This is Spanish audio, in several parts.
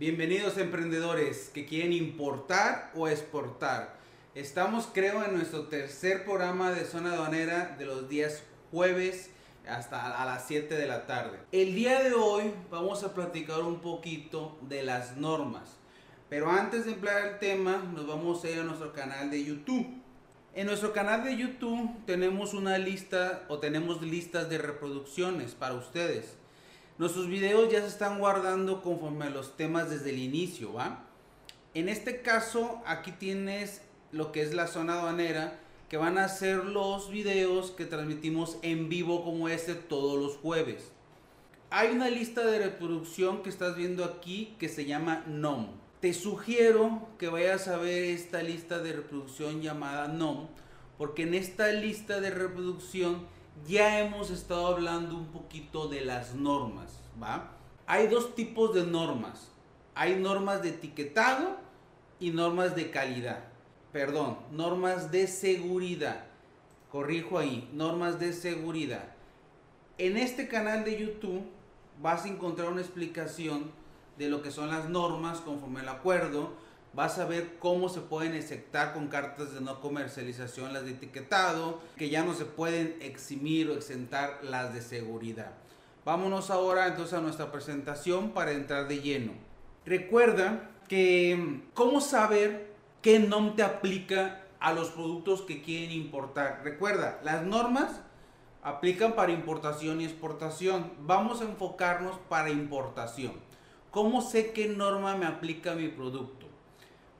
Bienvenidos emprendedores que quieren importar o exportar. Estamos creo en nuestro tercer programa de zona aduanera de los días jueves hasta a las 7 de la tarde. El día de hoy vamos a platicar un poquito de las normas. Pero antes de emplear el tema, nos vamos a ir a nuestro canal de YouTube. En nuestro canal de YouTube tenemos una lista o tenemos listas de reproducciones para ustedes. Nuestros videos ya se están guardando conforme a los temas desde el inicio, ¿va? En este caso, aquí tienes lo que es la zona aduanera, que van a ser los videos que transmitimos en vivo como este todos los jueves. Hay una lista de reproducción que estás viendo aquí que se llama NOM te sugiero que vayas a ver esta lista de reproducción llamada NOM, porque en esta lista de reproducción ya hemos estado hablando un poquito de las normas, Hay dos tipos de normas. Hay normas de etiquetado y normas de calidad. Perdón, normas de seguridad. Corrijo ahí, normas de seguridad. En este canal de YouTube vas a encontrar una explicación de lo que son las normas conforme al acuerdo. Vas a ver cómo se pueden exceptar con cartas de no comercialización las de etiquetado, que ya no se pueden eximir o exentar las de seguridad. Vámonos ahora entonces a nuestra presentación para entrar de lleno. Recuerda que cómo saber qué NOM te aplica a los productos que quieren importar. Recuerda, las normas aplican para importación y exportación. Vamos a enfocarnos para importación. ¿Cómo sé qué norma me aplica mi producto?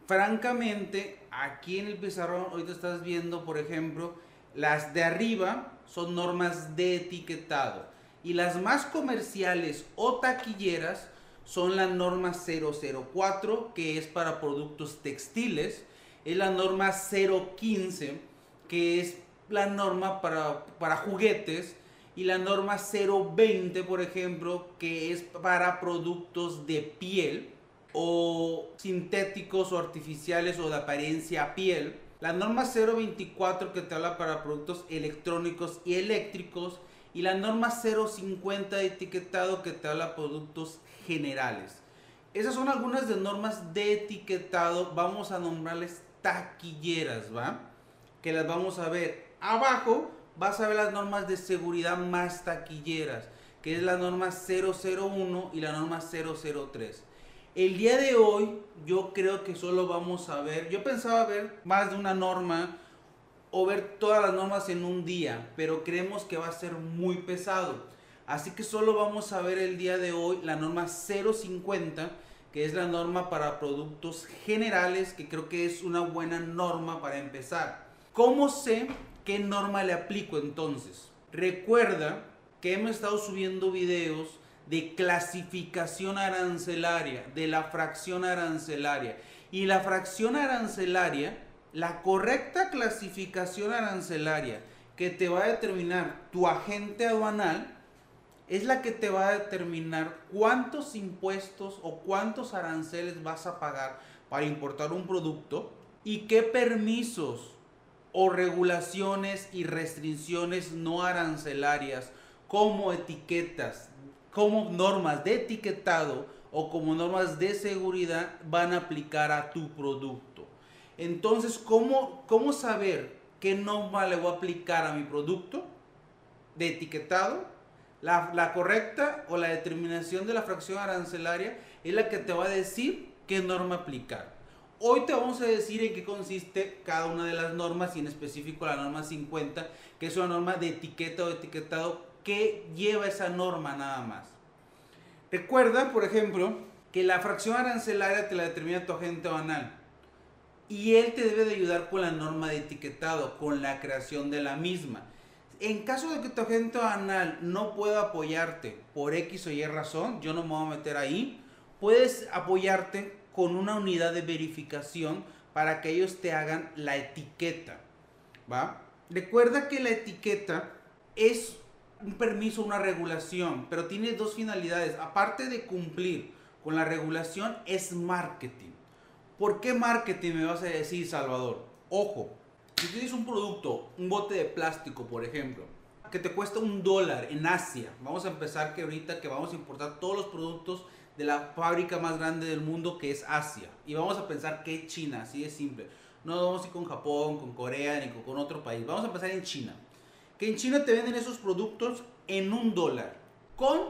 Francamente, aquí en el pizarrón, ahorita estás viendo, por ejemplo, las de arriba son normas de etiquetado y las más comerciales o taquilleras son la norma 004 que es para productos textiles, es la norma 015 que es la norma para, para juguetes y la norma 020, por ejemplo, que es para productos de piel o sintéticos o artificiales o de apariencia piel. La norma 024 que te habla para productos electrónicos y eléctricos y la norma 050 de etiquetado que te habla productos generales. Esas son algunas de normas de etiquetado, vamos a nombrarles taquilleras, ¿va? Que las vamos a ver abajo vas a ver las normas de seguridad más taquilleras, que es la norma 001 y la norma 003. El día de hoy yo creo que solo vamos a ver, yo pensaba ver más de una norma o ver todas las normas en un día, pero creemos que va a ser muy pesado. Así que solo vamos a ver el día de hoy la norma 050, que es la norma para productos generales, que creo que es una buena norma para empezar. ¿Cómo sé ¿Qué norma le aplico entonces? Recuerda que hemos estado subiendo videos de clasificación arancelaria, de la fracción arancelaria. Y la fracción arancelaria, la correcta clasificación arancelaria que te va a determinar tu agente aduanal, es la que te va a determinar cuántos impuestos o cuántos aranceles vas a pagar para importar un producto y qué permisos o regulaciones y restricciones no arancelarias como etiquetas, como normas de etiquetado o como normas de seguridad van a aplicar a tu producto. Entonces, ¿cómo, cómo saber qué norma le voy a aplicar a mi producto de etiquetado? La, la correcta o la determinación de la fracción arancelaria es la que te va a decir qué norma aplicar. Hoy te vamos a decir en qué consiste cada una de las normas y en específico la norma 50, que es una norma de etiqueta o etiquetado que lleva esa norma nada más. Recuerda, por ejemplo, que la fracción arancelaria te la determina tu agente banal y él te debe de ayudar con la norma de etiquetado, con la creación de la misma. En caso de que tu agente banal no pueda apoyarte por X o Y razón, yo no me voy a meter ahí, puedes apoyarte con una unidad de verificación para que ellos te hagan la etiqueta. ¿Va? Recuerda que la etiqueta es un permiso, una regulación, pero tiene dos finalidades. Aparte de cumplir con la regulación, es marketing. ¿Por qué marketing me vas a decir, Salvador? Ojo, si tienes un producto, un bote de plástico, por ejemplo, que te cuesta un dólar en Asia, vamos a empezar que ahorita que vamos a importar todos los productos de la fábrica más grande del mundo que es Asia. Y vamos a pensar que China, así de simple. No vamos a ir con Japón, con Corea, ni con otro país. Vamos a pensar en China. Que en China te venden esos productos en un dólar. Con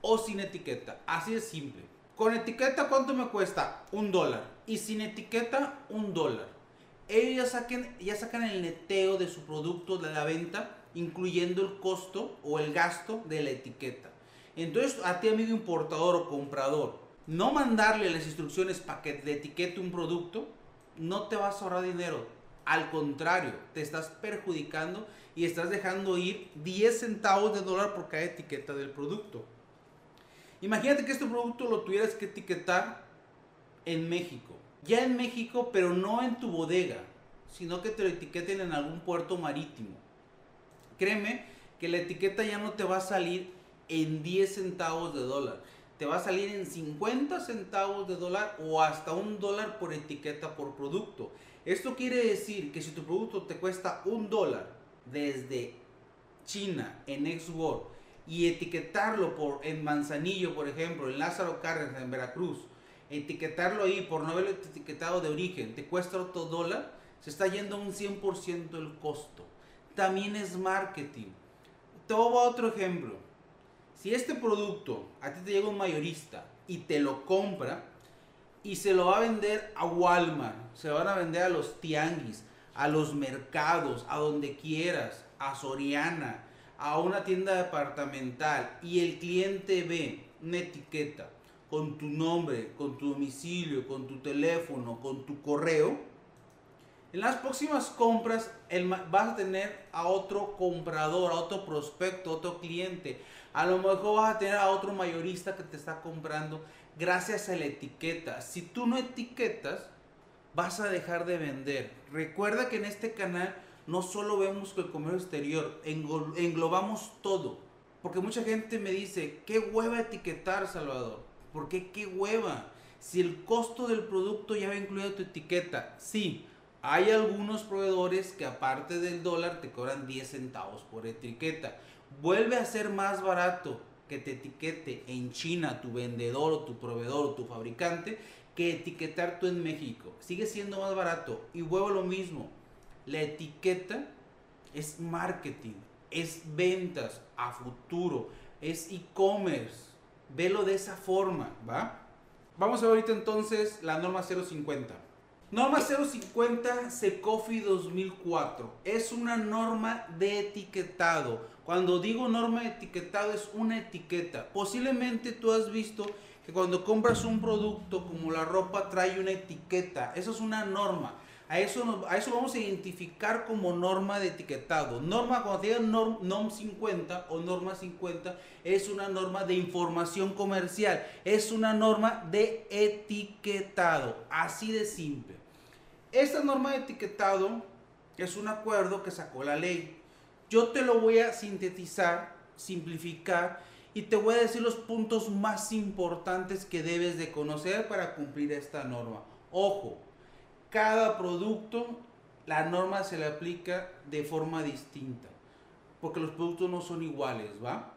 o sin etiqueta. Así de simple. Con etiqueta, ¿cuánto me cuesta? Un dólar. Y sin etiqueta, un dólar. Ellos ya, saquen, ya sacan el neteo de su producto de la venta, incluyendo el costo o el gasto de la etiqueta. Entonces, a ti, amigo importador o comprador, no mandarle las instrucciones para que te etiquete un producto, no te vas a ahorrar dinero. Al contrario, te estás perjudicando y estás dejando ir 10 centavos de dólar por cada etiqueta del producto. Imagínate que este producto lo tuvieras que etiquetar en México. Ya en México, pero no en tu bodega, sino que te lo etiqueten en algún puerto marítimo. Créeme que la etiqueta ya no te va a salir en 10 centavos de dólar. Te va a salir en 50 centavos de dólar o hasta un dólar por etiqueta por producto. Esto quiere decir que si tu producto te cuesta un dólar desde China en Exworld y etiquetarlo por en Manzanillo, por ejemplo, en Lázaro Cárdenas, en Veracruz, etiquetarlo ahí por no haberlo etiquetado de origen, te cuesta otro dólar, se está yendo un 100% el costo. También es marketing. A otro ejemplo. Si este producto a ti te llega un mayorista y te lo compra y se lo va a vender a Walmart, se lo van a vender a los tianguis, a los mercados, a donde quieras, a Soriana, a una tienda departamental y el cliente ve una etiqueta con tu nombre, con tu domicilio, con tu teléfono, con tu correo, en las próximas compras vas a tener a otro comprador, a otro prospecto, a otro cliente. A lo mejor vas a tener a otro mayorista que te está comprando gracias a la etiqueta. Si tú no etiquetas, vas a dejar de vender. Recuerda que en este canal no solo vemos el comercio exterior, englobamos todo. Porque mucha gente me dice, qué hueva etiquetar, Salvador. ¿Por qué qué hueva? Si el costo del producto ya va incluido tu etiqueta. Sí, hay algunos proveedores que aparte del dólar te cobran 10 centavos por etiqueta. Vuelve a ser más barato que te etiquete en China tu vendedor o tu proveedor o tu fabricante que etiquetar tú en México. Sigue siendo más barato y vuelvo lo mismo. La etiqueta es marketing, es ventas a futuro, es e-commerce. Velo de esa forma, ¿va? Vamos a ver ahorita entonces la norma 050. Norma 050 Secofi 2004 es una norma de etiquetado. Cuando digo norma de etiquetado es una etiqueta. Posiblemente tú has visto que cuando compras un producto como la ropa trae una etiqueta. Eso es una norma. A eso, a eso vamos a identificar como norma de etiquetado. Norma, cuando te digan norm, 50 o norma 50, es una norma de información comercial. Es una norma de etiquetado. Así de simple. Esta norma de etiquetado es un acuerdo que sacó la ley. Yo te lo voy a sintetizar, simplificar y te voy a decir los puntos más importantes que debes de conocer para cumplir esta norma. Ojo, cada producto, la norma se le aplica de forma distinta, porque los productos no son iguales, ¿va?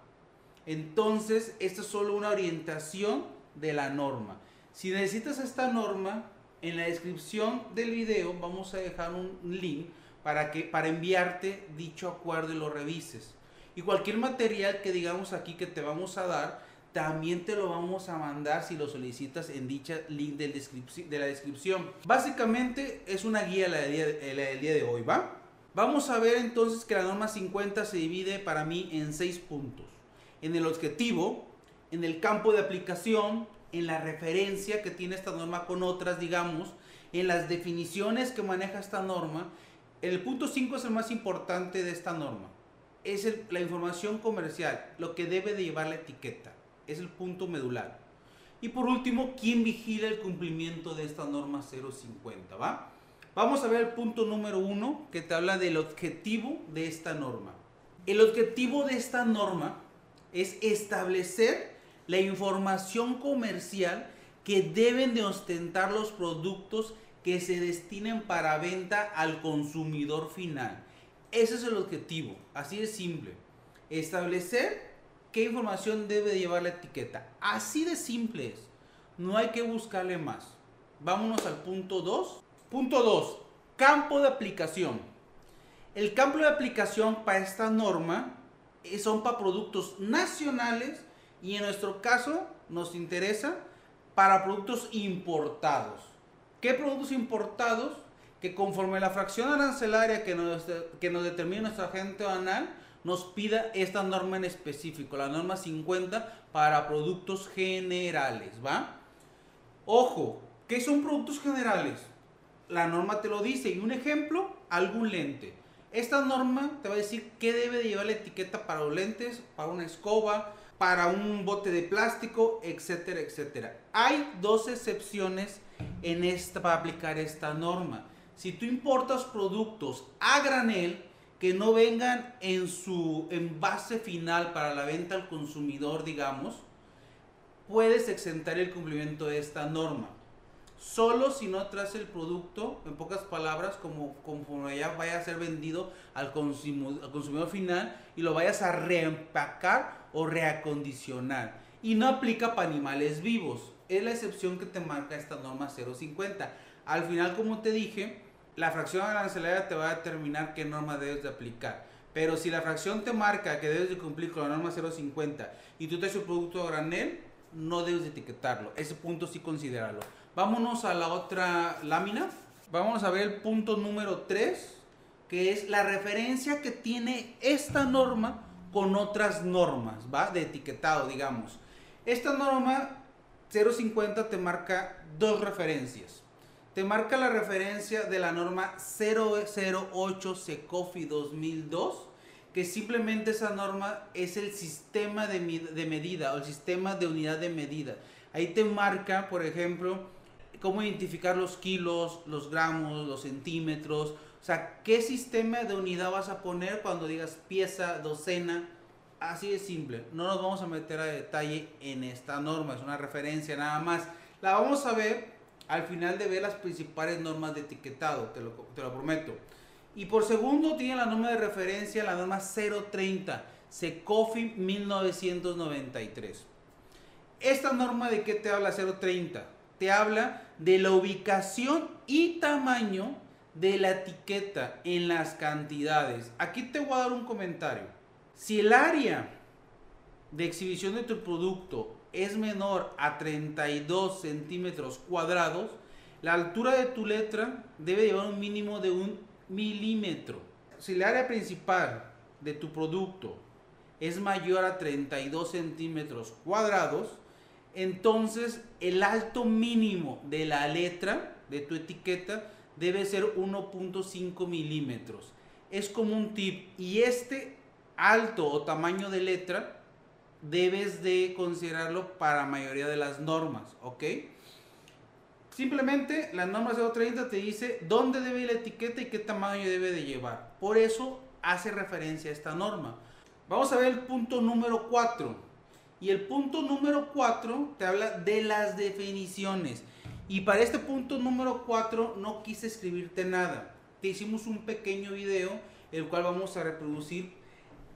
Entonces, esta es solo una orientación de la norma. Si necesitas esta norma, en la descripción del video vamos a dejar un link para, que, para enviarte dicho acuerdo y lo revises. Y cualquier material que digamos aquí que te vamos a dar, también te lo vamos a mandar si lo solicitas en dicha link de la descripción. Básicamente es una guía la del, día, del día de hoy, ¿va? Vamos a ver entonces que la norma 50 se divide para mí en seis puntos. En el objetivo, en el campo de aplicación, en la referencia que tiene esta norma con otras, digamos, en las definiciones que maneja esta norma. El punto 5 es el más importante de esta norma. Es la información comercial, lo que debe de llevar la etiqueta es el punto medular. Y por último, ¿quién vigila el cumplimiento de esta norma 050? ¿va? Vamos a ver el punto número uno que te habla del objetivo de esta norma. El objetivo de esta norma es establecer la información comercial que deben de ostentar los productos que se destinen para venta al consumidor final. Ese es el objetivo, así de simple. Establecer qué información debe llevar la etiqueta. Así de simple es. no hay que buscarle más. Vámonos al punto 2. Punto 2. Campo de aplicación. El campo de aplicación para esta norma son para productos nacionales y en nuestro caso nos interesa para productos importados. ¿Qué productos importados? Que conforme la fracción arancelaria que nos, que nos determina nuestro agente banal, nos pida esta norma en específico, la norma 50 para productos generales, ¿va? Ojo, ¿qué son productos generales? La norma te lo dice y un ejemplo, algún lente. Esta norma te va a decir qué debe de llevar la etiqueta para los lentes, para una escoba, para un bote de plástico, etcétera, etcétera. Hay dos excepciones en esta, para aplicar esta norma. Si tú importas productos a granel que no vengan en su envase final para la venta al consumidor, digamos, puedes exentar el cumplimiento de esta norma solo si no traes el producto, en pocas palabras, como conforme ya vaya a ser vendido al consumidor, al consumidor final y lo vayas a reempacar o reacondicionar. Y no aplica para animales vivos. Es la excepción que te marca esta norma 050. Al final, como te dije, la fracción arancelaria te va a determinar qué norma debes de aplicar. Pero si la fracción te marca que debes de cumplir con la norma 050 y tú traes el producto a granel, no debes de etiquetarlo. Ese punto sí considéralo. Vámonos a la otra lámina. Vamos a ver el punto número 3, que es la referencia que tiene esta norma con otras normas, ¿va? De etiquetado, digamos. Esta norma 050 te marca dos referencias. Te marca la referencia de la norma 008 SECOFI 2002, que simplemente esa norma es el sistema de, de medida o el sistema de unidad de medida. Ahí te marca, por ejemplo, cómo identificar los kilos, los gramos, los centímetros. O sea, ¿qué sistema de unidad vas a poner cuando digas pieza, docena? Así de simple. No nos vamos a meter a detalle en esta norma, es una referencia nada más. La vamos a ver al final de ver las principales normas de etiquetado, te lo, te lo prometo. Y por segundo tiene la norma de referencia, la norma 030, SECOFI 1993. ¿Esta norma de qué te habla 030? te habla de la ubicación y tamaño de la etiqueta en las cantidades. Aquí te voy a dar un comentario. Si el área de exhibición de tu producto es menor a 32 centímetros cuadrados, la altura de tu letra debe llevar un mínimo de un milímetro. Si el área principal de tu producto es mayor a 32 centímetros cuadrados, entonces el alto mínimo de la letra de tu etiqueta debe ser 1.5 milímetros. Es como un tip. Y este alto o tamaño de letra debes de considerarlo para la mayoría de las normas, ¿ok? Simplemente la norma 030 te dice dónde debe ir la etiqueta y qué tamaño debe de llevar. Por eso hace referencia a esta norma. Vamos a ver el punto número 4 y el punto número 4 te habla de las definiciones. Y para este punto número 4 no quise escribirte nada. Te hicimos un pequeño video, el cual vamos a reproducir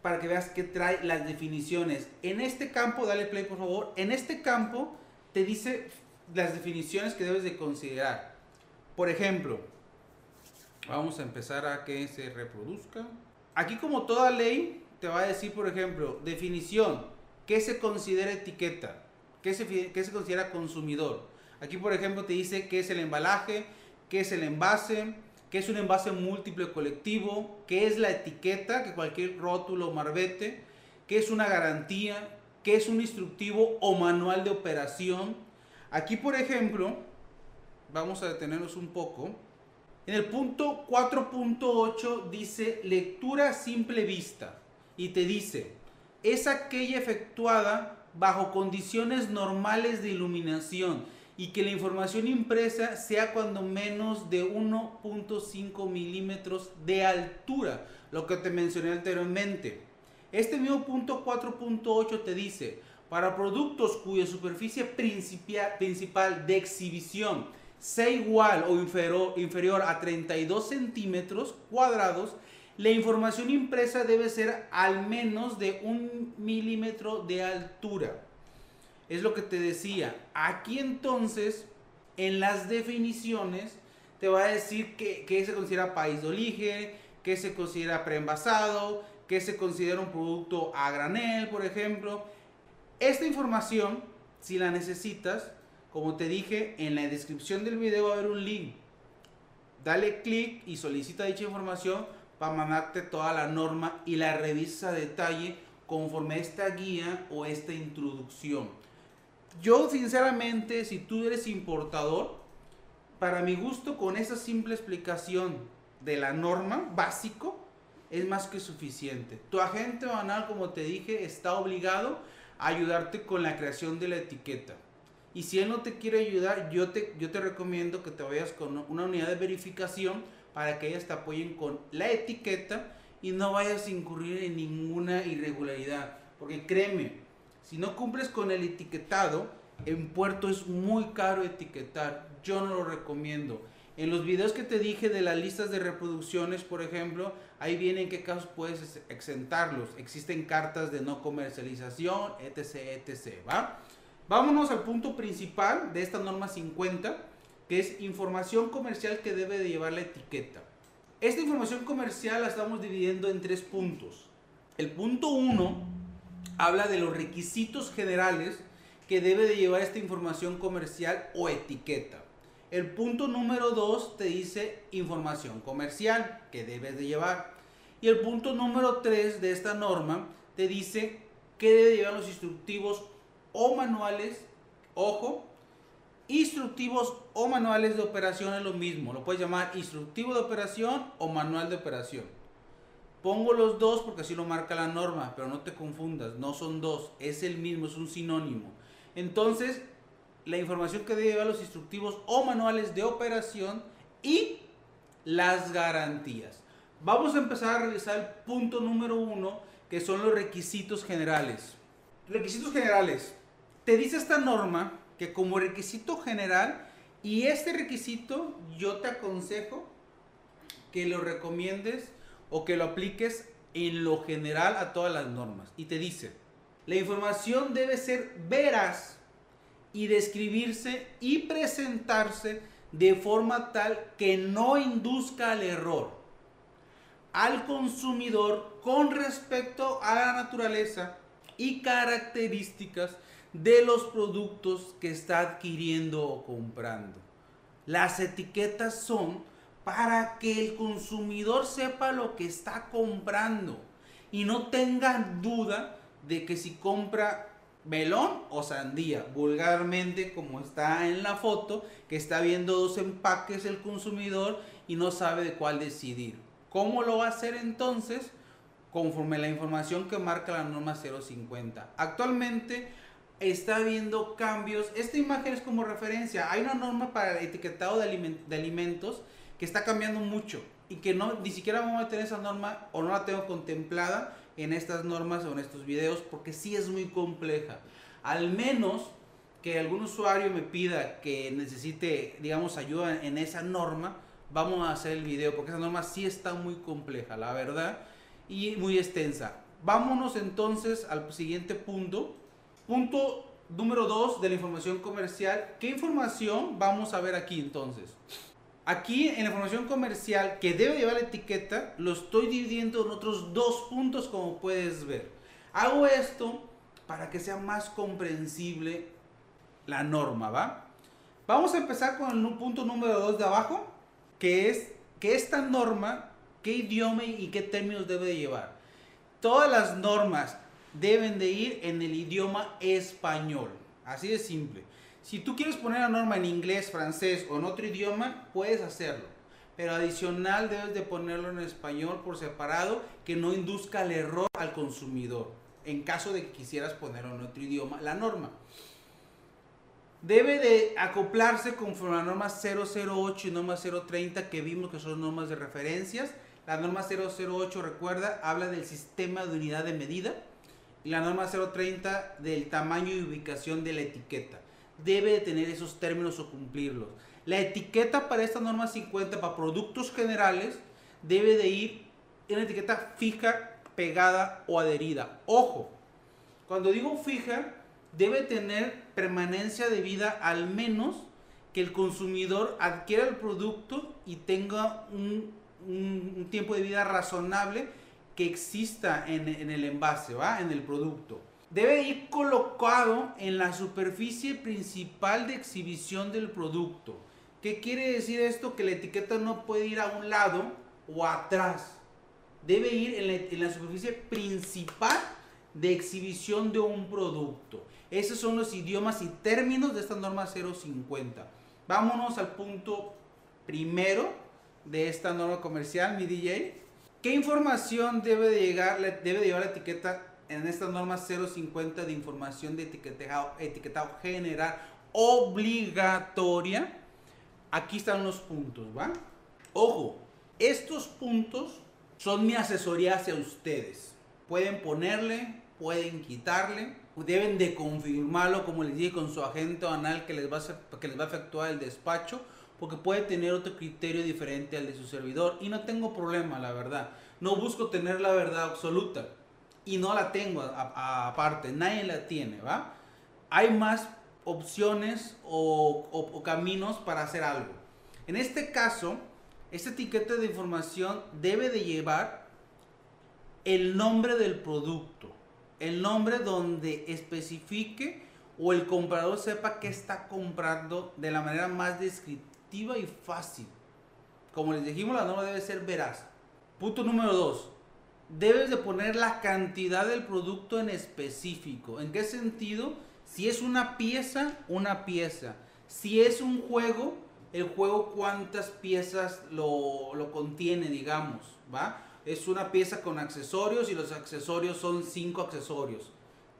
para que veas que trae las definiciones. En este campo, dale play por favor, en este campo te dice las definiciones que debes de considerar. Por ejemplo, vamos a empezar a que se reproduzca. Aquí como toda ley te va a decir, por ejemplo, definición, ¿Qué se considera etiqueta? ¿Qué se, se considera consumidor? Aquí, por ejemplo, te dice qué es el embalaje, qué es el envase, qué es un envase múltiple colectivo, qué es la etiqueta, que cualquier rótulo o marbete, qué es una garantía, qué es un instructivo o manual de operación. Aquí, por ejemplo, vamos a detenernos un poco. En el punto 4.8 dice lectura simple vista y te dice, es aquella efectuada bajo condiciones normales de iluminación y que la información impresa sea cuando menos de 1.5 milímetros de altura, lo que te mencioné anteriormente. Este mismo punto 4.8 te dice, para productos cuya superficie principal de exhibición sea igual o inferior, inferior a 32 centímetros cuadrados, la información impresa debe ser al menos de un milímetro de altura. Es lo que te decía. Aquí entonces, en las definiciones, te va a decir que, se considera país de origen, que se considera preenvasado, que se considera un producto a granel, por ejemplo. Esta información, si la necesitas, como te dije, en la descripción del video va a haber un link. Dale clic y solicita dicha información para mandarte toda la norma y la revisa a detalle conforme a esta guía o esta introducción. Yo sinceramente, si tú eres importador, para mi gusto con esa simple explicación de la norma básico es más que suficiente. Tu agente banal, como te dije, está obligado a ayudarte con la creación de la etiqueta. Y si él no te quiere ayudar, yo te, yo te recomiendo que te vayas con una unidad de verificación para que ellas te apoyen con la etiqueta y no vayas a incurrir en ninguna irregularidad. Porque créeme, si no cumples con el etiquetado, en puerto es muy caro etiquetar. Yo no lo recomiendo. En los videos que te dije de las listas de reproducciones, por ejemplo, ahí viene en qué casos puedes exentarlos. Existen cartas de no comercialización, etc, etc, ¿va? Vámonos al punto principal de esta norma 50, que es información comercial que debe de llevar la etiqueta. Esta información comercial la estamos dividiendo en tres puntos. El punto 1 habla de los requisitos generales que debe de llevar esta información comercial o etiqueta. El punto número 2 te dice información comercial que debes de llevar. Y el punto número 3 de esta norma te dice que debe llevar los instructivos o manuales, ojo, instructivos o manuales de operación es lo mismo. Lo puedes llamar instructivo de operación o manual de operación. Pongo los dos porque así lo marca la norma, pero no te confundas, no son dos, es el mismo, es un sinónimo. Entonces, la información que debe llevar los instructivos o manuales de operación y las garantías. Vamos a empezar a revisar el punto número uno, que son los requisitos generales. Requisitos generales. Te dice esta norma que como requisito general, y este requisito yo te aconsejo que lo recomiendes o que lo apliques en lo general a todas las normas. Y te dice, la información debe ser veraz y describirse y presentarse de forma tal que no induzca al error al consumidor con respecto a la naturaleza y características de los productos que está adquiriendo o comprando. Las etiquetas son para que el consumidor sepa lo que está comprando y no tenga duda de que si compra melón o sandía, vulgarmente como está en la foto, que está viendo dos empaques el consumidor y no sabe de cuál decidir. ¿Cómo lo va a hacer entonces? Conforme la información que marca la norma 050. Actualmente está habiendo cambios. Esta imagen es como referencia. Hay una norma para el etiquetado de, de alimentos que está cambiando mucho y que no ni siquiera vamos a tener esa norma o no la tengo contemplada en estas normas o en estos videos porque sí es muy compleja. Al menos que algún usuario me pida que necesite, digamos, ayuda en esa norma, vamos a hacer el video porque esa norma sí está muy compleja, la verdad, y muy extensa. Vámonos entonces al siguiente punto. Punto número 2 de la información comercial. ¿Qué información vamos a ver aquí entonces? Aquí en la información comercial que debe llevar la etiqueta, lo estoy dividiendo en otros dos puntos como puedes ver. Hago esto para que sea más comprensible la norma, ¿va? Vamos a empezar con el punto número 2 de abajo, que es que esta norma, qué idioma y qué términos debe de llevar. Todas las normas deben de ir en el idioma español, así de simple. Si tú quieres poner la norma en inglés, francés o en otro idioma, puedes hacerlo. Pero adicional debes de ponerlo en español por separado que no induzca el error al consumidor. En caso de que quisieras ponerlo en otro idioma, la norma. Debe de acoplarse conforme a la norma 008 y norma 030 que vimos que son normas de referencias. La norma 008, recuerda, habla del sistema de unidad de medida. Y la norma 030 del tamaño y ubicación de la etiqueta debe de tener esos términos o cumplirlos. La etiqueta para esta norma 50 para productos generales debe de ir en una etiqueta fija, pegada o adherida. Ojo, cuando digo fija debe tener permanencia de vida al menos que el consumidor adquiera el producto y tenga un, tiempo de vida razonable que exista en, en, el envase, ¿va? En el producto. Debe ir colocado en la superficie principal de exhibición del producto. ¿Qué quiere decir esto? Que la etiqueta no puede ir a un lado o atrás. Debe ir en la, superficie principal de exhibición de un producto. Esos son los idiomas y términos de esta norma 050. Vámonos al punto primero de esta norma comercial, mi DJ. ¿Qué información debe de llegar, debe de llevar la etiqueta en esta norma 050 de información de etiquetado, etiquetado general obligatoria? Aquí están los puntos, ¿va? Ojo, estos puntos son mi asesoría hacia ustedes. Pueden ponerle, pueden quitarle, deben de confirmarlo, como les dije, con su agente anal que les va a, que les va a efectuar el despacho, porque puede tener otro criterio diferente al de su servidor. Y no tengo problema, la verdad. No busco tener la verdad absoluta. Y no la tengo aparte, nadie la tiene, ¿va? Hay más opciones o, o caminos para hacer algo. En este caso, esta etiqueta de información debe de llevar el nombre del producto el nombre donde especifique o el comprador sepa que está comprando de la manera más descriptiva y fácil. Como les dijimos, la norma debe ser veraz. Punto número 2. Debes de poner la cantidad del producto en específico. ¿En qué sentido? Si es una pieza, una pieza. Si es un juego, el juego cuántas piezas lo, lo contiene, digamos, ¿va? es una pieza con accesorios y los accesorios son cinco accesorios.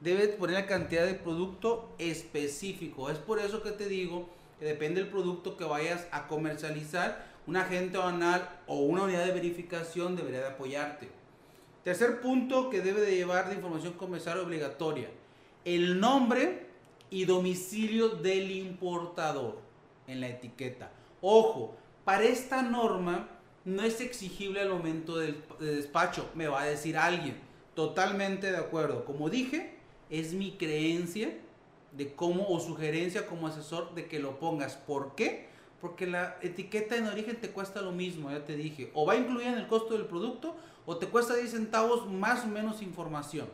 Debes poner la cantidad de producto específico. Es por eso que te digo que depende del producto que vayas a comercializar, un agente banal o una unidad de verificación debería de apoyarte. Tercer punto que debe de llevar de información comercial obligatoria. El nombre y domicilio del importador en la etiqueta. Ojo, para esta norma no es exigible al momento del, despacho, me va a decir alguien. Totalmente de acuerdo. Como dije, es mi creencia de cómo o sugerencia como asesor de que lo pongas. ¿Por qué? Porque la etiqueta en origen te cuesta lo mismo, ya te dije. O va incluida en el costo del producto o te cuesta 10 centavos más o menos información.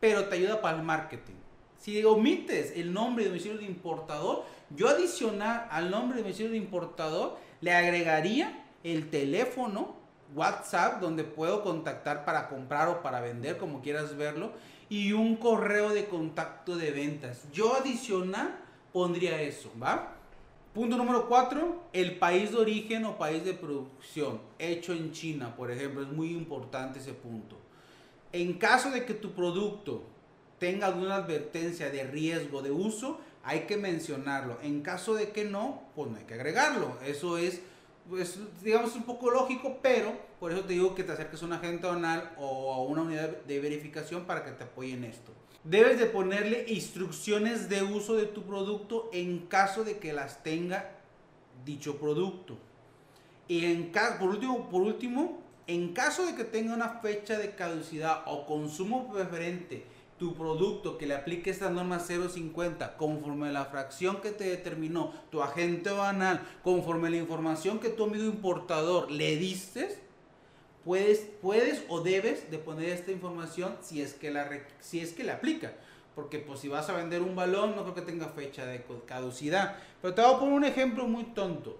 Pero te ayuda para el marketing. Si omites el nombre de domicilio de importador, yo adicionar al nombre de domicilio de importador le agregaría el teléfono, WhatsApp, donde puedo contactar para comprar o para vender, como quieras verlo, y un correo de contacto de ventas. Yo adicional pondría eso, ¿va? Punto número 4, el país de origen o país de producción, hecho en China, por ejemplo, es muy importante ese punto. En caso de que tu producto tenga alguna advertencia de riesgo de uso, hay que mencionarlo. En caso de que no, pues no hay que agregarlo. Eso es pues digamos un poco lógico, pero por eso te digo que te acerques a un agente donal o a una unidad de verificación para que te apoyen esto. Debes de ponerle instrucciones de uso de tu producto en caso de que las tenga dicho producto. Y en caso, por último, por último, en caso de que tenga una fecha de caducidad o consumo preferente tu producto que le aplique esta norma 050 conforme a la fracción que te determinó tu agente banal, conforme a la información que tu amigo importador le diste, puedes, puedes o debes de poner esta información si es que la si es que le aplica. Porque pues si vas a vender un balón no creo que tenga fecha de caducidad. Pero te voy a poner un ejemplo muy tonto.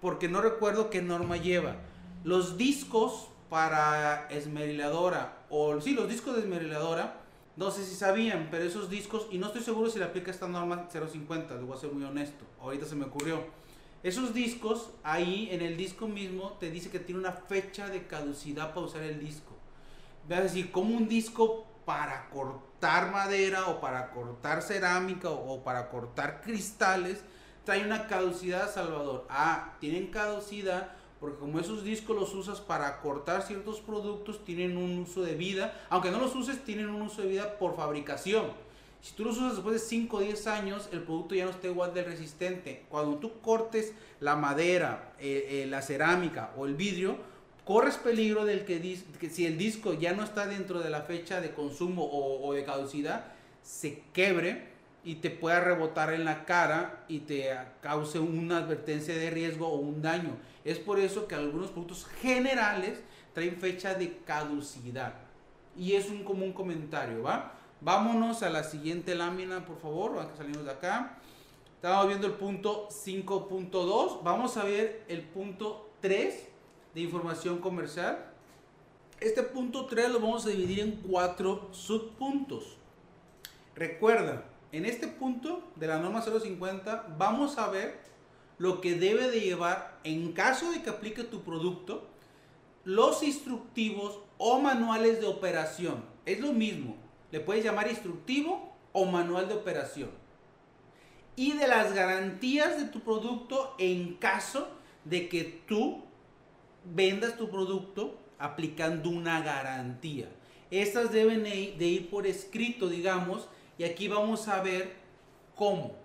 Porque no recuerdo qué norma lleva. Los discos para esmeriladora o sí, los discos de esmeriladora no sé si sabían, pero esos discos, y no estoy seguro si le aplica esta norma 050, les voy a ser muy honesto, ahorita se me ocurrió. Esos discos, ahí en el disco mismo, te dice que tiene una fecha de caducidad para usar el disco. Voy a decir, como un disco para cortar madera o para cortar cerámica o, o para cortar cristales trae una caducidad, Salvador. Ah, tienen caducidad porque como esos discos los usas para cortar ciertos productos, tienen un uso de vida, aunque no los uses, tienen un uso de vida por fabricación. Si tú los usas después de 5 o 10 años, el producto ya no está igual de resistente. Cuando tú cortes la madera, eh, eh, la cerámica o el vidrio, corres peligro del que, que, si el disco ya no está dentro de la fecha de consumo o, o de caducidad, se quebre y te pueda rebotar en la cara y te cause una advertencia de riesgo o un daño. Es por eso que algunos productos generales traen fecha de caducidad. Y es un común comentario, ¿va? Vámonos a la siguiente lámina, por favor. A salimos de acá. Estamos viendo el punto 5.2. Vamos a ver el punto 3 de información comercial. Este punto 3 lo vamos a dividir en cuatro subpuntos. Recuerda, en este punto de la norma 050 vamos a ver lo que debe de llevar en caso de que aplique tu producto los instructivos o manuales de operación. Es lo mismo, le puedes llamar instructivo o manual de operación. Y de las garantías de tu producto en caso de que tú vendas tu producto aplicando una garantía. Estas deben de ir por escrito, digamos, y aquí vamos a ver cómo.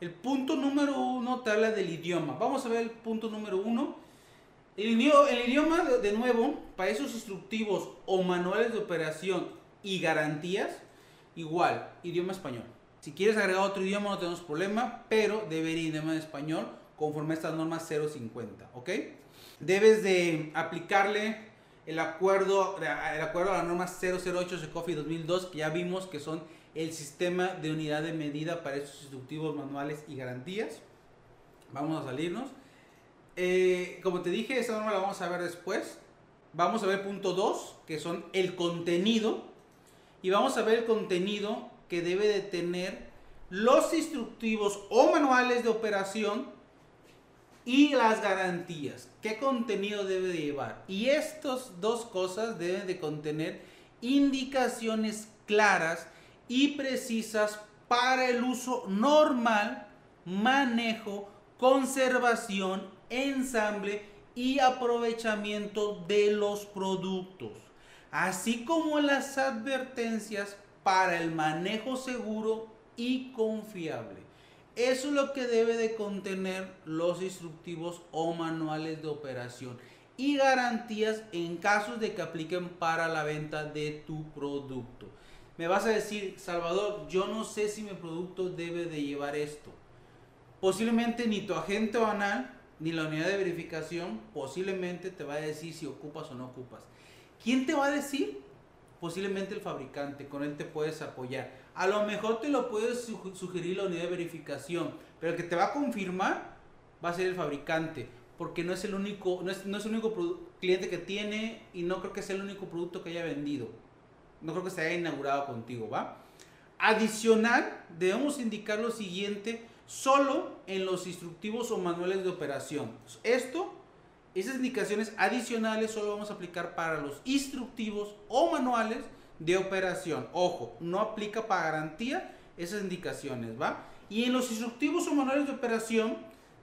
El punto número uno te habla del idioma. Vamos a ver el punto número uno. El idioma, de nuevo, para esos instructivos o manuales de operación y garantías, igual, idioma español. Si quieres agregar otro idioma no tenemos problema, pero debe ir idioma español conforme a estas normas 050, ¿ok? Debes de aplicarle el acuerdo, el acuerdo a la norma 008 SECOFI 2002, que ya vimos que son el sistema de unidad de medida para estos instructivos manuales y garantías. Vamos a salirnos. Eh, como te dije, esa norma la vamos a ver después. Vamos a ver punto 2, que son el contenido. Y vamos a ver el contenido que debe de tener los instructivos o manuales de operación y las garantías. ¿Qué contenido debe de llevar? Y estas dos cosas deben de contener indicaciones claras y precisas para el uso normal, manejo, conservación, ensamble y aprovechamiento de los productos, así como las advertencias para el manejo seguro y confiable. Eso es lo que debe de contener los instructivos o manuales de operación y garantías en casos de que apliquen para la venta de tu producto. Me vas a decir, Salvador, yo no sé si mi producto debe de llevar esto. Posiblemente ni tu agente banal ni la unidad de verificación posiblemente te va a decir si ocupas o no ocupas. ¿Quién te va a decir? Posiblemente el fabricante, con él te puedes apoyar. A lo mejor te lo puedes sugerir la unidad de verificación, pero el que te va a confirmar va a ser el fabricante, porque no es el único, no es, el único cliente que tiene y no creo que sea el único producto que haya vendido no creo que se haya inaugurado contigo, ¿va? Adicional, debemos indicar lo siguiente solo en los instructivos o manuales de operación. Esto, esas indicaciones adicionales solo vamos a aplicar para los instructivos o manuales de operación. Ojo, no aplica para garantía esas indicaciones, ¿va? Y en los instructivos o manuales de operación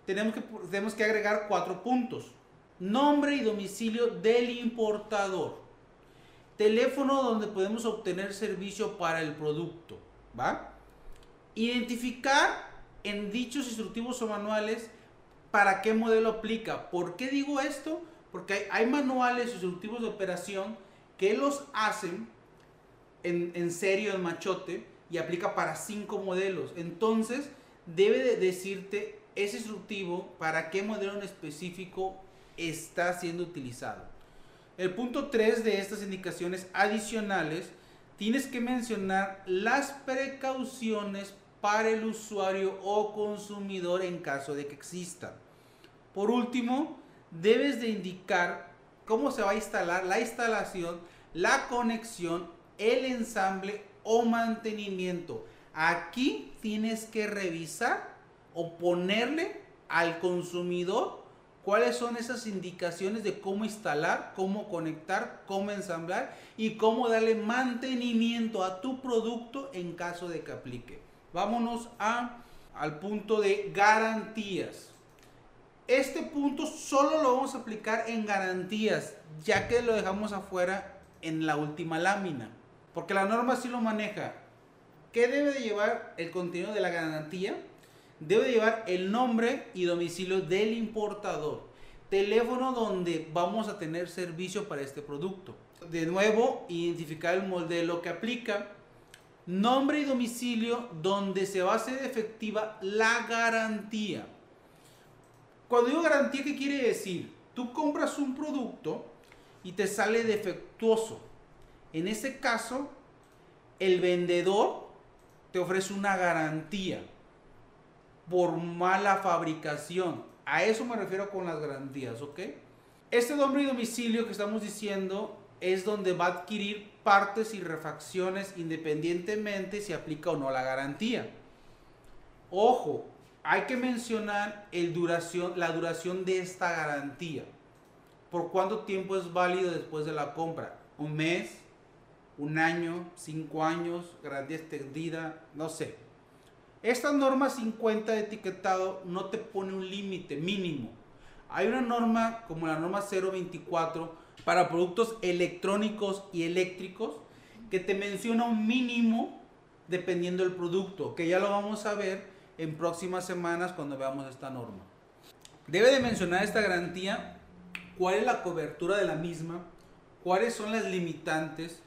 tenemos que, tenemos que agregar cuatro puntos. Nombre y domicilio del importador teléfono donde podemos obtener servicio para el producto, ¿va? Identificar en dichos instructivos o manuales para qué modelo aplica. ¿Por qué digo esto? Porque hay, manuales instructivos de operación que los hacen en, en serio, en machote, y aplica para cinco modelos. Entonces, debe de decirte ese instructivo para qué modelo en específico está siendo utilizado. El punto 3 de estas indicaciones adicionales, tienes que mencionar las precauciones para el usuario o consumidor en caso de que exista. Por último, debes de indicar cómo se va a instalar la instalación, la conexión, el ensamble o mantenimiento. Aquí tienes que revisar o ponerle al consumidor cuáles son esas indicaciones de cómo instalar, cómo conectar, cómo ensamblar y cómo darle mantenimiento a tu producto en caso de que aplique. Vámonos a, al punto de garantías. Este punto solo lo vamos a aplicar en garantías, ya que lo dejamos afuera en la última lámina, porque la norma sí lo maneja. ¿Qué debe de llevar el contenido de la garantía? debe llevar el nombre y domicilio del importador, teléfono donde vamos a tener servicio para este producto. De nuevo, identificar el modelo que aplica, nombre y domicilio donde se va a hacer efectiva la garantía. Cuando digo garantía, ¿qué quiere decir? Tú compras un producto y te sale defectuoso. En ese caso, el vendedor te ofrece una garantía por mala fabricación. A eso me refiero con las garantías, ¿ok? Este nombre y domicilio que estamos diciendo es donde va a adquirir partes y refacciones independientemente si aplica o no la garantía. Ojo, hay que mencionar la duración de esta garantía. ¿Por cuánto tiempo es válido después de la compra? ¿Un mes? ¿Un año? ¿Cinco años? ¿Garantía extendida? No sé. Esta norma 50 de etiquetado no te pone un límite mínimo. Hay una norma como la norma 024 para productos electrónicos y eléctricos que te menciona un mínimo dependiendo del producto, que ya lo vamos a ver en próximas semanas cuando veamos esta norma. Debe de mencionar esta garantía cuál es la cobertura de la misma, cuáles son las limitantes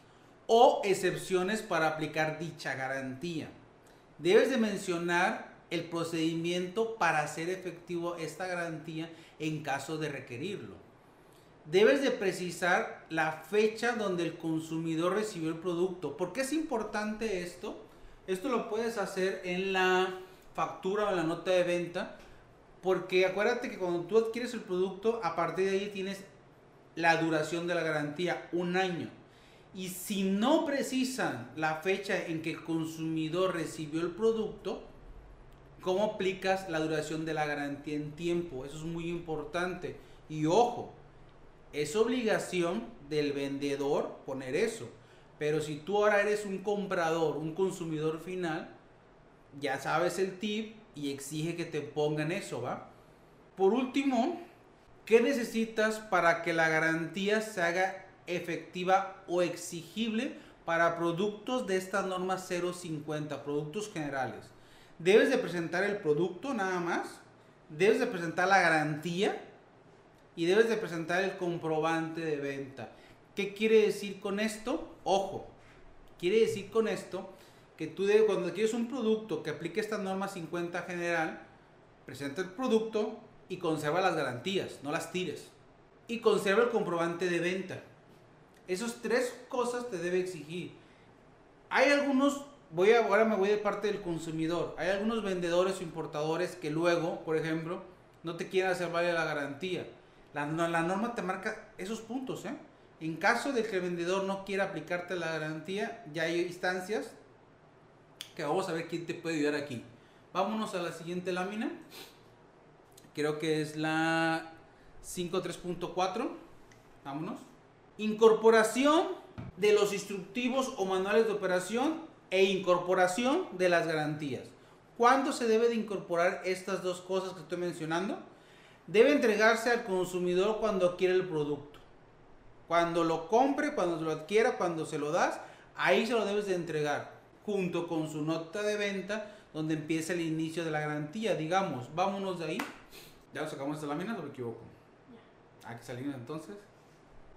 o excepciones para aplicar dicha garantía. Debes de mencionar el procedimiento para hacer efectivo esta garantía en caso de requerirlo. Debes de precisar la fecha donde el consumidor recibió el producto. ¿Por qué es importante esto? Esto lo puedes hacer en la factura o en la nota de venta. Porque acuérdate que cuando tú adquieres el producto, a partir de ahí tienes la duración de la garantía, un año. Y si no precisan la fecha en que el consumidor recibió el producto, ¿cómo aplicas la duración de la garantía en tiempo? Eso es muy importante. Y ojo, es obligación del vendedor poner eso. Pero si tú ahora eres un comprador, un consumidor final, ya sabes el tip y exige que te pongan eso, ¿va? Por último, ¿qué necesitas para que la garantía se haga efectiva o exigible para productos de esta norma 050, productos generales. Debes de presentar el producto nada más, debes de presentar la garantía y debes de presentar el comprobante de venta. ¿Qué quiere decir con esto? Ojo, quiere decir con esto que tú cuando quieres un producto que aplique esta norma 50 general, presenta el producto y conserva las garantías, no las tires. Y conserva el comprobante de venta. Esas tres cosas te debe exigir. Hay algunos, voy a, ahora me voy de parte del consumidor, hay algunos vendedores o importadores que luego, por ejemplo, no te quieren hacer valer la garantía. La, la norma te marca esos puntos, ¿eh? En caso de que el vendedor no quiera aplicarte la garantía, ya hay instancias que vamos a ver quién te puede ayudar aquí. Vámonos a la siguiente lámina. Creo que es la 5.3.4. Vámonos. Incorporación de los instructivos o manuales de operación e incorporación de las garantías. ¿Cuándo se debe de incorporar estas dos cosas que estoy mencionando? Debe entregarse al consumidor cuando adquiere el producto. Cuando lo compre, cuando lo adquiera, cuando se lo das, ahí se lo debes de entregar, junto con su nota de venta, donde empieza el inicio de la garantía. Digamos, vámonos de ahí. ¿Ya lo sacamos esta lámina o me equivoco? Hay que salir entonces.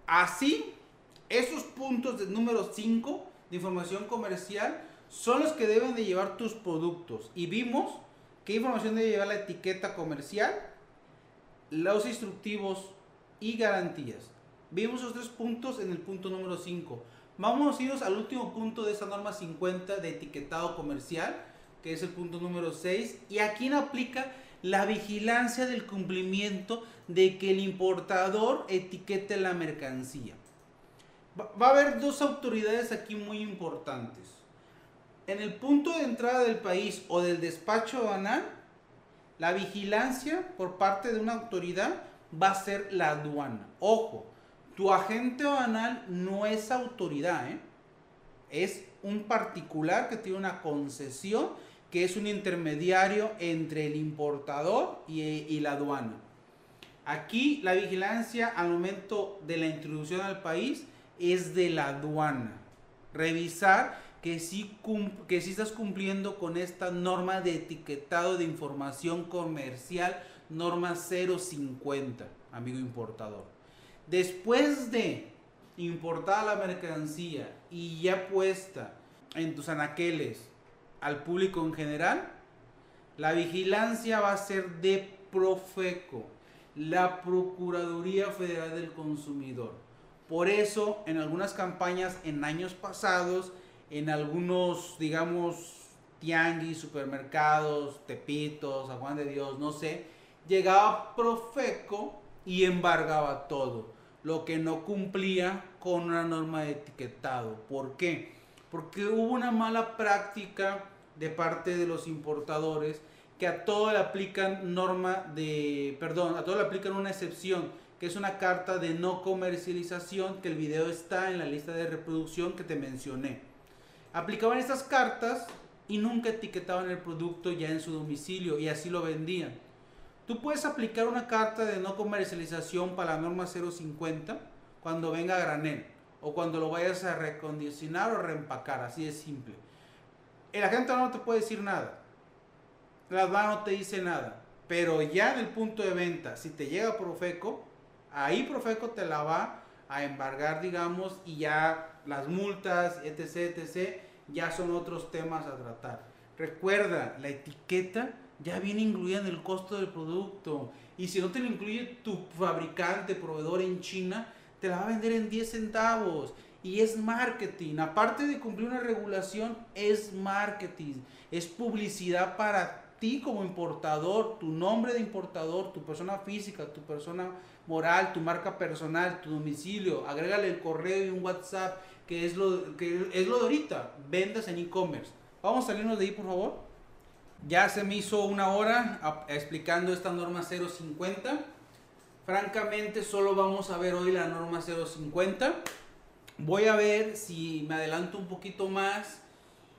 Así, esos puntos de número 5 de información comercial son los que deben de llevar tus productos. Y vimos qué información debe llevar la etiqueta comercial, los instructivos y garantías. Vimos esos tres puntos en el punto número 5. Vamos a irnos al último punto de esa norma 50 de etiquetado comercial, que es el punto número 6. Y aquí aplica la vigilancia del cumplimiento de que el importador etiquete la mercancía. Va a haber dos autoridades aquí muy importantes. En el punto de entrada del país o del despacho aduanal, la vigilancia por parte de una autoridad va a ser la aduana. Ojo, tu agente aduanal no es autoridad, ¿eh? es un particular que tiene una concesión que es un intermediario entre el importador y, la aduana. Aquí la vigilancia al momento de la introducción al país es de la aduana. Revisar que sí, que estás cumpliendo con esta norma de etiquetado de información comercial, norma 050, amigo importador. Después de importar la mercancía y ya puesta en tus anaqueles al público en general, la vigilancia va a ser de Profeco, la Procuraduría Federal del Consumidor. Por eso, en algunas campañas en años pasados, en algunos, digamos, tianguis, supermercados, tepitos, a Juan de Dios, no sé, llegaba Profeco y embargaba todo, lo que no cumplía con una norma de etiquetado. ¿Por qué? Porque hubo una mala práctica de parte de los importadores que a todo le aplican norma de, perdón, a todo le aplican una excepción, que es una carta de no comercialización, que el video está en la lista de reproducción que te mencioné. Aplicaban estas cartas y nunca etiquetaban el producto ya en su domicilio y así lo vendían. Tú puedes aplicar una carta de no comercialización para la norma 050 cuando venga a granel o cuando lo vayas a recondicionar o reempacar, así de simple. El agente no te puede decir nada. La no te dice nada. Pero ya en el punto de venta, si te llega Profeco, ahí Profeco te la va a embargar, digamos, y ya las multas, etc., etc., ya son otros temas a tratar. Recuerda, la etiqueta ya viene incluida en el costo del producto. Y si no te lo incluye tu fabricante, proveedor en China, te la va a vender en 10 centavos. Y es marketing. Aparte de cumplir una regulación, es marketing. Es publicidad para ti como importador, tu nombre de importador, tu persona física, tu persona moral, tu marca personal, tu domicilio. Agrégale el correo y un WhatsApp, que es lo, que es lo de ahorita. Vendas en e-commerce. Vamos a salirnos de ahí, por favor. Ya se me hizo una hora explicando esta norma 050. Francamente, solo vamos a ver hoy la norma 050. Voy a ver si me adelanto un poquito más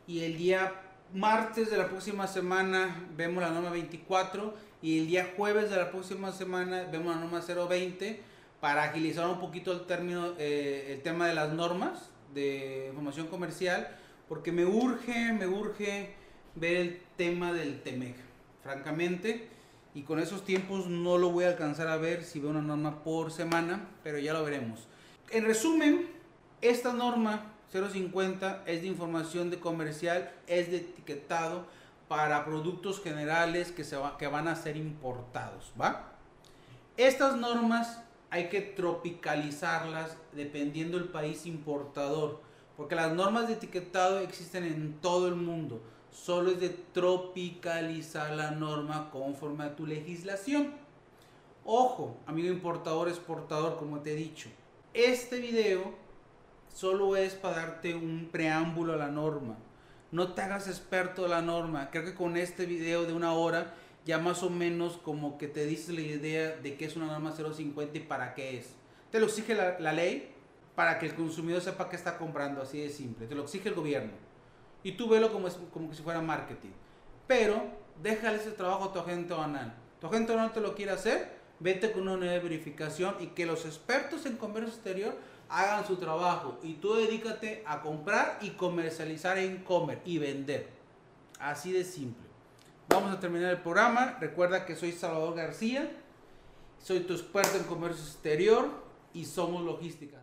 y el día martes de la próxima semana vemos la norma 24 y el día jueves de la próxima semana vemos la norma 020 para agilizar un poquito el término, eh, el tema de las normas de información comercial, porque me urge, me urge ver el tema del TEMEC, francamente, y con esos tiempos no lo voy a alcanzar a ver si veo una norma por semana, pero ya lo veremos. En resumen, esta norma 050 es de información de comercial, es de etiquetado para productos generales que, se van a ser importados, ¿va? Estas normas hay que tropicalizarlas dependiendo del país importador, porque las normas de etiquetado existen en todo el mundo solo es de tropicalizar la norma conforme a tu legislación. Ojo, amigo importador, exportador, como te he dicho. Este video solo es para darte un preámbulo a la norma. No te hagas experto de la norma. Creo que con este video de una hora ya más o menos como que te dices la idea de qué es una norma 050 y para qué es. Te lo exige la, ley para que el consumidor sepa qué está comprando, así de simple. Te lo exige el gobierno y tú velo como, como si fuera marketing. Pero déjale ese trabajo a tu agente banal. Tu agente no te lo quiere hacer, vete con una nueva verificación y que los expertos en comercio exterior hagan su trabajo y tú dedícate a comprar y comercializar en comer y vender. Así de simple. Vamos a terminar el programa. Recuerda que soy Salvador García, soy tu experto en comercio exterior y somos logística.